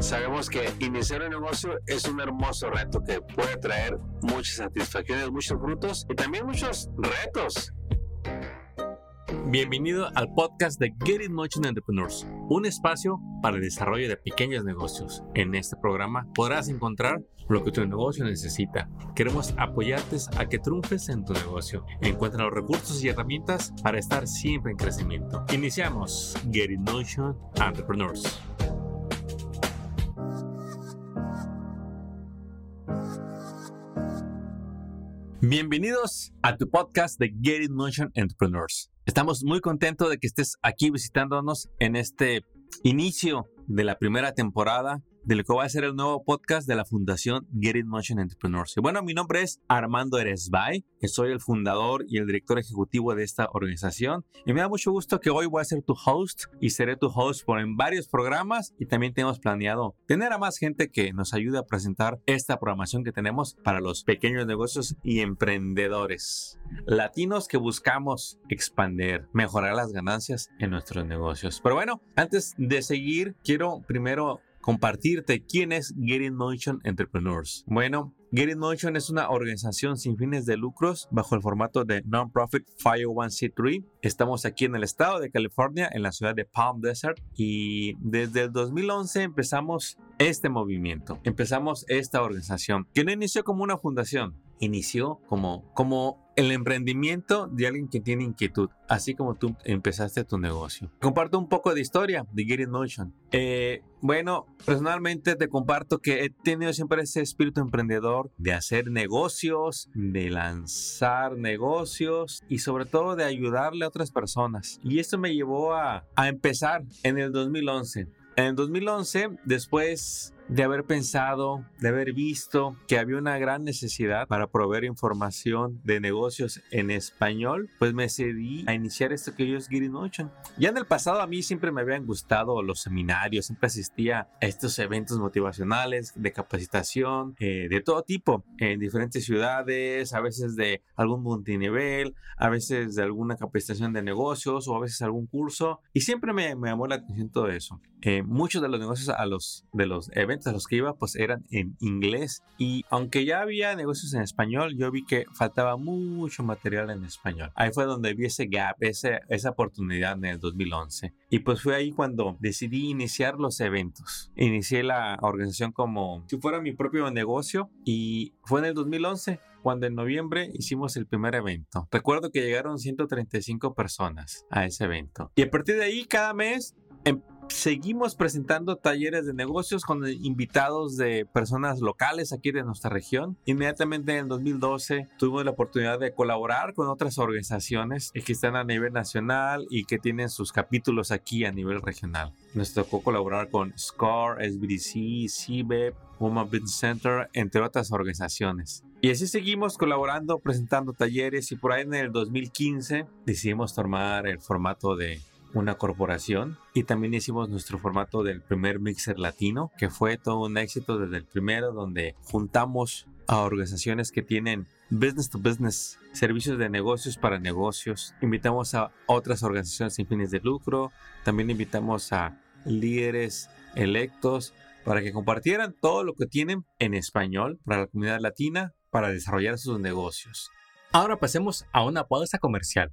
Sabemos que iniciar un negocio es un hermoso reto que puede traer muchas satisfacciones, muchos frutos y también muchos retos. Bienvenido al podcast de Get It Motion Entrepreneurs, un espacio para el desarrollo de pequeños negocios. En este programa podrás encontrar lo que tu negocio necesita. Queremos apoyarte a que triunfes en tu negocio. Encuentra los recursos y herramientas para estar siempre en crecimiento. Iniciamos Get It Motion Entrepreneurs. Bienvenidos a tu podcast de Get It Motion Entrepreneurs. Estamos muy contentos de que estés aquí visitándonos en este inicio de la primera temporada de lo que va a ser el nuevo podcast de la Fundación Get It Motion Entrepreneurs. Bueno, mi nombre es Armando Eresbay, que soy el fundador y el director ejecutivo de esta organización. Y me da mucho gusto que hoy voy a ser tu host y seré tu host por en varios programas y también tenemos planeado tener a más gente que nos ayude a presentar esta programación que tenemos para los pequeños negocios y emprendedores latinos que buscamos expandir, mejorar las ganancias en nuestros negocios. Pero bueno, antes de seguir, quiero primero compartirte quién es Getting Motion Entrepreneurs. Bueno, Getting Motion es una organización sin fines de lucros bajo el formato de non-profit 501c3. Estamos aquí en el estado de California, en la ciudad de Palm Desert, y desde el 2011 empezamos este movimiento, empezamos esta organización, que no inició como una fundación, inició como, como el emprendimiento de alguien que tiene inquietud, así como tú empezaste tu negocio. Comparto un poco de historia de Get In Motion. Eh, bueno, personalmente te comparto que he tenido siempre ese espíritu emprendedor de hacer negocios, de lanzar negocios y sobre todo de ayudarle a otras personas. Y esto me llevó a, a empezar en el 2011. En el 2011, después de haber pensado, de haber visto que había una gran necesidad para proveer información de negocios en español, pues me decidí a iniciar esto que ellos Getting Motion. Ya en el pasado a mí siempre me habían gustado los seminarios, siempre asistía a estos eventos motivacionales de capacitación eh, de todo tipo, en diferentes ciudades, a veces de algún multinivel, a veces de alguna capacitación de negocios o a veces algún curso y siempre me, me llamó la atención todo eso. Eh, muchos de los negocios a los, de los eventos a los que iba pues eran en inglés y aunque ya había negocios en español, yo vi que faltaba mucho material en español. Ahí fue donde vi ese gap, ese, esa oportunidad en el 2011. Y pues fue ahí cuando decidí iniciar los eventos. Inicié la organización como si fuera mi propio negocio y fue en el 2011 cuando en noviembre hicimos el primer evento. Recuerdo que llegaron 135 personas a ese evento. Y a partir de ahí, cada mes em, seguimos presentando talleres de negocios con invitados de personas locales aquí de nuestra región. Inmediatamente en 2012 tuvimos la oportunidad de colaborar con otras organizaciones que están a nivel nacional y que tienen sus capítulos aquí a nivel regional. Nos tocó colaborar con SCORE, SBDC, CBEP, Woman Business Center, entre otras organizaciones. Y así seguimos colaborando, presentando talleres y por ahí en el 2015 decidimos tomar el formato de una corporación y también hicimos nuestro formato del primer mixer latino que fue todo un éxito desde el primero donde juntamos a organizaciones que tienen business to business, servicios de negocios para negocios. Invitamos a otras organizaciones sin fines de lucro, también invitamos a líderes electos para que compartieran todo lo que tienen en español para la comunidad latina para desarrollar sus negocios. Ahora pasemos a una pausa comercial.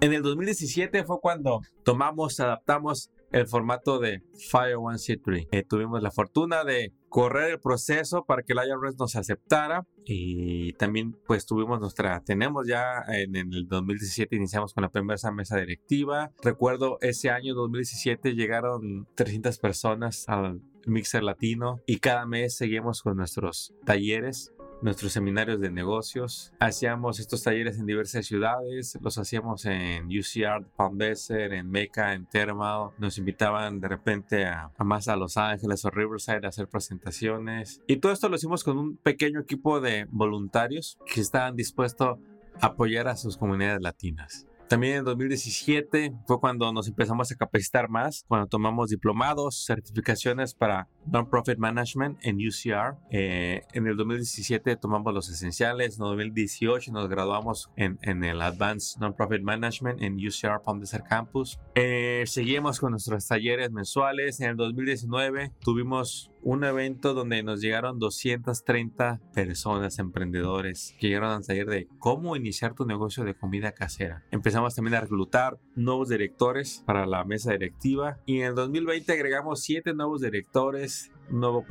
En el 2017 fue cuando tomamos, adaptamos el formato de Fire One C3. Eh, tuvimos la fortuna de correr el proceso para que el IRS nos aceptara y también pues tuvimos nuestra, tenemos ya en, en, el 2017 iniciamos con la primera mesa directiva. Recuerdo ese año 2017 llegaron 300 personas al Mixer Latino y cada mes seguimos con nuestros talleres nuestros seminarios de negocios. Hacíamos estos talleres en diversas ciudades, los hacíamos en UCR, Palm Desert, en Mecca, en Thermal. Nos invitaban de repente a, a, más a Los Ángeles o Riverside a hacer presentaciones. Y todo esto lo hicimos con un pequeño equipo de voluntarios que estaban dispuestos a apoyar a sus comunidades latinas. También en 2017 fue cuando nos empezamos a capacitar más, cuando tomamos diplomados, certificaciones para Non-Profit Management en UCR. Eh, en el 2017 tomamos los esenciales, en 2018 nos graduamos en, en el Advanced Non-Profit Management en UCR Palm Desert Campus. Eh, seguimos con nuestros talleres mensuales. En el 2019 tuvimos un evento donde nos llegaron 230 personas, emprendedores, que llegaron al taller de cómo iniciar tu negocio de comida casera. Empezamos también a reclutar nuevos directores para la mesa directiva y en el 2020 agregamos 7 nuevos directores nueva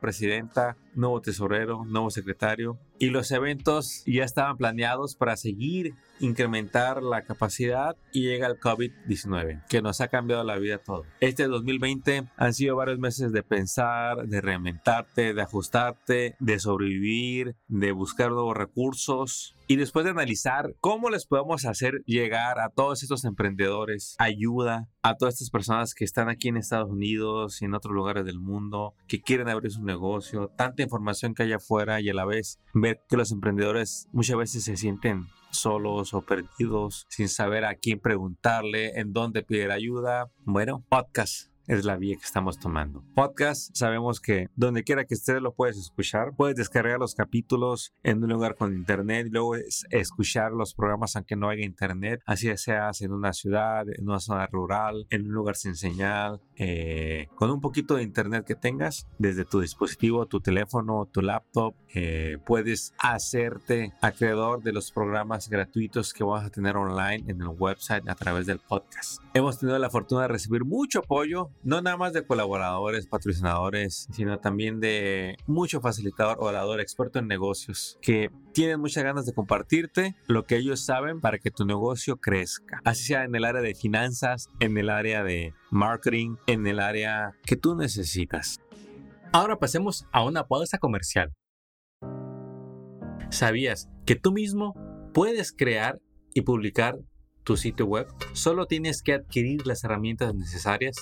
presidenta, nuevo tesorero, nuevo secretario. Y los eventos ya estaban planeados para seguir incrementar la capacidad y llega el COVID-19, que nos ha cambiado la vida todo. Este 2020 han sido varios meses de pensar, de reinventarte, de ajustarte, de sobrevivir, de buscar nuevos recursos. Y después de analizar cómo les podemos hacer llegar a todos estos emprendedores ayuda, a todas estas personas que están aquí en Estados Unidos y en otros lugares del mundo, que quieren abrir su negocio, tanta información que hay afuera y a la vez ver que los emprendedores muchas veces se sienten solos o perdidos, sin saber a quién preguntarle, en dónde pedir ayuda. Bueno, podcast es la vía que estamos tomando. Podcast, sabemos que donde quiera que estés lo puedes escuchar. Puedes descargar los capítulos en un lugar con internet y luego escuchar los programas aunque no haya internet. Así seas en una ciudad, en una zona rural, en un lugar sin señal, eh, con un poquito de internet que tengas desde tu dispositivo, tu teléfono, tu laptop, eh, puedes hacerte acreedor de los programas gratuitos que vas a tener online en el website a través del podcast. Hemos tenido la fortuna de recibir mucho apoyo no nada más de colaboradores, patrocinadores, sino también de mucho facilitador, orador, experto en negocios, que tienen muchas ganas de compartirte lo que ellos saben para que tu negocio crezca. Así sea en el área de finanzas, en el área de marketing, en el área que tú necesitas. Ahora pasemos a una pausa comercial. ¿Sabías que tú mismo puedes crear y publicar tu sitio web? Solo tienes que adquirir las herramientas necesarias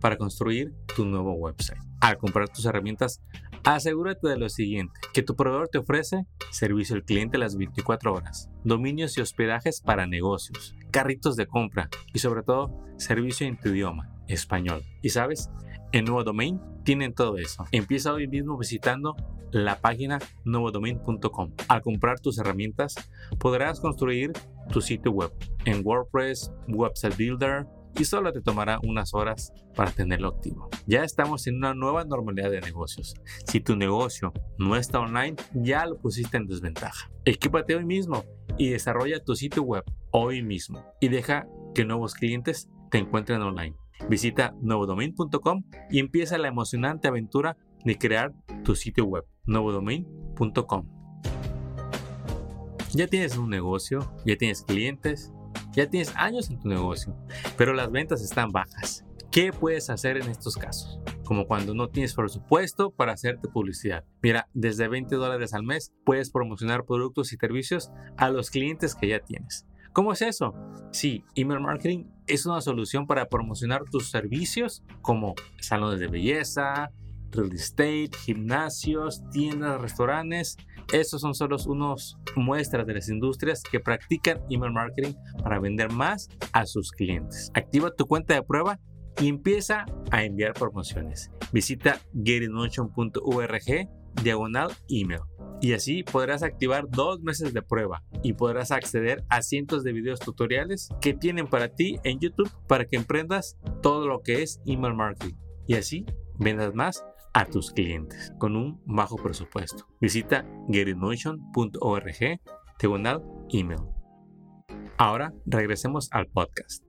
para construir tu nuevo website. Al comprar tus herramientas, asegúrate de lo siguiente, que tu proveedor te ofrece servicio al cliente las 24 horas, dominios y hospedajes para negocios, carritos de compra y sobre todo servicio en tu idioma, español. Y sabes, en Nuevo Domain tienen todo eso. Empieza hoy mismo visitando la página nuevodomain.com. Al comprar tus herramientas, podrás construir tu sitio web en WordPress, Website Builder, y solo te tomará unas horas para tenerlo activo. Ya estamos en una nueva normalidad de negocios. Si tu negocio no está online, ya lo pusiste en desventaja. Equípate hoy mismo y desarrolla tu sitio web hoy mismo y deja que nuevos clientes te encuentren online. Visita nuevodomain.com y empieza la emocionante aventura de crear tu sitio web. nuevodomain.com. Ya tienes un negocio, ya tienes clientes, ya tienes años en tu negocio, pero las ventas están bajas. ¿Qué puedes hacer en estos casos? Como cuando no tienes presupuesto para hacerte publicidad. Mira, desde 20 dólares al mes puedes promocionar productos y servicios a los clientes que ya tienes. ¿Cómo es eso? Sí, email marketing es una solución para promocionar tus servicios como salones de belleza, real estate, gimnasios, tiendas, restaurantes. Estos son solo unos muestras de las industrias que practican email marketing para vender más a sus clientes. Activa tu cuenta de prueba y empieza a enviar promociones. Visita getinmotion.org diagonal email y así podrás activar dos meses de prueba y podrás acceder a cientos de videos tutoriales que tienen para ti en YouTube para que emprendas todo lo que es email marketing y así vendas más a tus clientes con un bajo presupuesto. Visita getinmotion.org diagonal email. Ahora regresemos al podcast.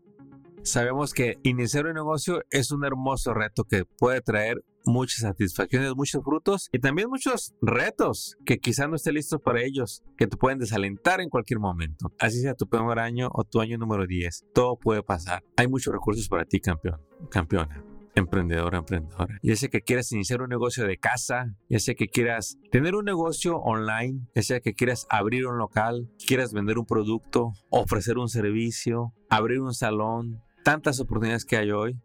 Sabemos que iniciar un negocio es un hermoso reto que puede traer muchas satisfacciones, muchos frutos y también muchos retos que quizá no esté listo para ellos, que te pueden desalentar en cualquier momento. Así sea tu primer año o tu año número 10, todo puede pasar. Hay muchos recursos para ti, campeón, campeona. Emprendedor emprendedora. Ya sea que quieras iniciar un negocio de casa, ya sea que quieras tener un negocio online, ya sea que quieras abrir un local, quieras vender un producto, ofrecer un servicio, abrir un salón, tantas oportunidades que hay hoy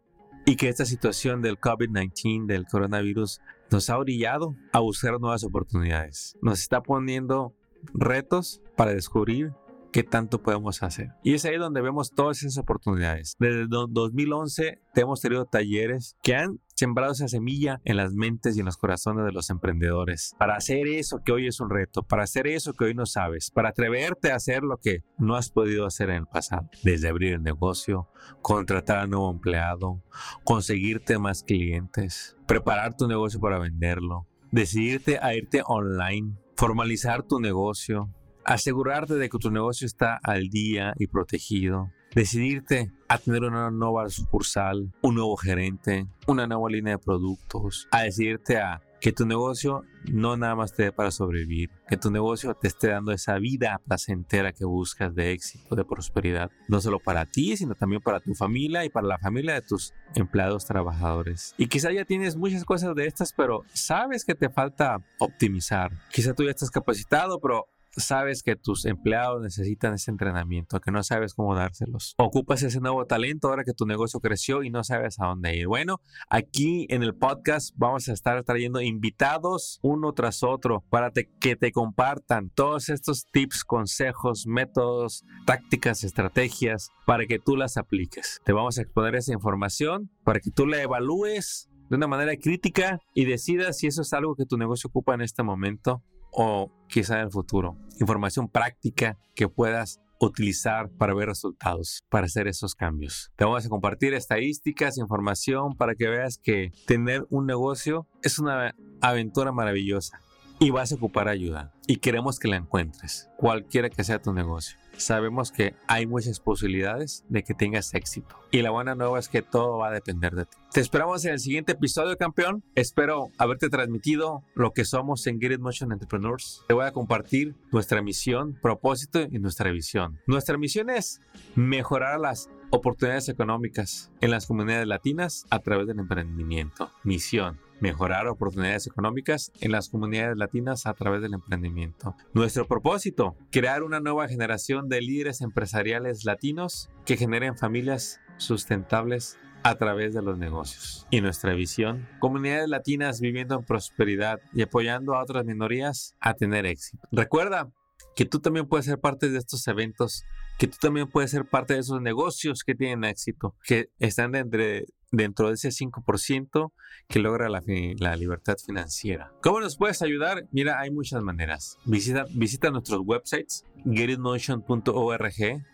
y que esta situación del COVID-19, del coronavirus, nos ha orillado a buscar nuevas oportunidades. Nos está poniendo retos para descubrir qué tanto podemos hacer. Y es ahí donde vemos todas esas oportunidades. Desde 2011 hemos tenido talleres que han sembrado esa semilla en las mentes y en los corazones de los emprendedores. Para hacer eso que hoy es un reto, para hacer eso que hoy no sabes, para atreverte a hacer lo que no has podido hacer en el pasado. Desde abrir el negocio, contratar a nuevo empleado, conseguirte más clientes, preparar tu negocio para venderlo, decidirte a irte online, formalizar tu negocio, asegurarte de que tu negocio está al día y protegido, decidirte a tener una nueva sucursal, un nuevo gerente, una nueva línea de productos, a decidirte a que tu negocio no nada más te dé para sobrevivir, que tu negocio te esté dando esa vida placentera que buscas de éxito, de prosperidad, no solo para ti, sino también para tu familia y para la familia de tus empleados trabajadores. Y quizá ya tienes muchas cosas de estas, pero sabes que te falta optimizar. Quizá tú ya estás capacitado, pero sabes que tus empleados necesitan ese entrenamiento, que no sabes cómo dárselos. Ocupas ese nuevo talento ahora que tu negocio creció y no sabes a dónde ir. Bueno, aquí en el podcast vamos a estar trayendo invitados uno tras otro para que te compartan todos estos tips, consejos, métodos, tácticas, estrategias para que tú las apliques. Te vamos a exponer esa información para que tú la evalúes de una manera crítica y decidas si eso es algo que tu negocio ocupa en este momento o quizá en el futuro. Información práctica que puedas utilizar para ver resultados, para hacer esos cambios. Te vamos a compartir estadísticas, información para que veas que tener un negocio es una aventura maravillosa y vas a ocupar ayuda y queremos que la encuentres, cualquiera que sea tu negocio sabemos que hay muchas posibilidades de que tengas éxito. Y la buena nueva es que todo va a depender de ti. Te esperamos en el siguiente episodio, campeón. Espero haberte transmitido lo que somos en Get It Motion Entrepreneurs. Te voy a compartir nuestra misión, propósito y nuestra visión. Nuestra misión es mejorar las oportunidades económicas en las comunidades latinas a través del emprendimiento. Misión mejorar oportunidades económicas en las comunidades latinas a través del emprendimiento. Nuestro propósito, crear una nueva generación de líderes empresariales latinos que generen familias sustentables a través de los negocios. Y nuestra visión, comunidades latinas viviendo en prosperidad y apoyando a otras minorías a tener éxito. Recuerda que tú también puedes ser parte de estos eventos, que tú también puedes ser parte de esos negocios que tienen éxito, que están de dentro de ese 5% que logra la, libertad financiera. ¿Cómo nos puedes ayudar? Mira, hay muchas maneras. Visita, visita nuestros websites, getitmotion.org,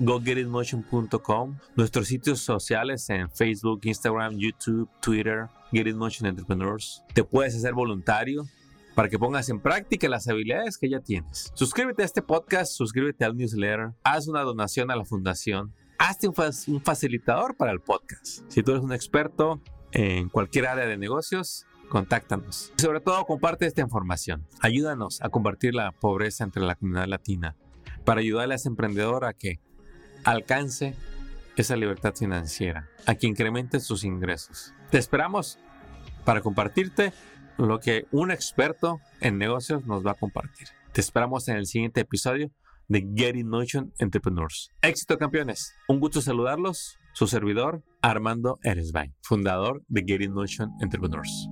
gogetitmotion.com, nuestros sitios sociales en Facebook, Instagram, YouTube, Twitter, Get Entrepreneurs. Te puedes hacer voluntario para que pongas en práctica las habilidades que ya tienes. Suscríbete a este podcast, suscríbete al newsletter, haz una donación a la fundación hazte un, facilitador para el podcast. Si tú eres un experto en cualquier área de negocios, contáctanos. Y sobre todo, comparte esta información. Ayúdanos a combatir la pobreza entre la comunidad latina para ayudarle a ese emprendedor a que alcance esa libertad financiera, a que incremente sus ingresos. Te esperamos para compartirte lo que un experto en negocios nos va a compartir. Te esperamos en el siguiente episodio de Getting Notion Entrepreneurs. Éxito campeones. Un gusto saludarlos. Su servidor, Armando Eresbain, fundador de Getting Notion Entrepreneurs.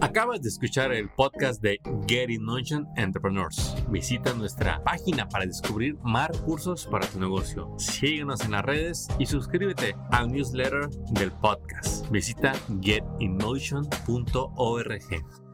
Acabas de escuchar el podcast de Getting Notion Entrepreneurs. Visita nuestra página para descubrir más recursos para tu negocio. Síguenos en las redes y suscríbete al newsletter del podcast. Visita getinmotion.org.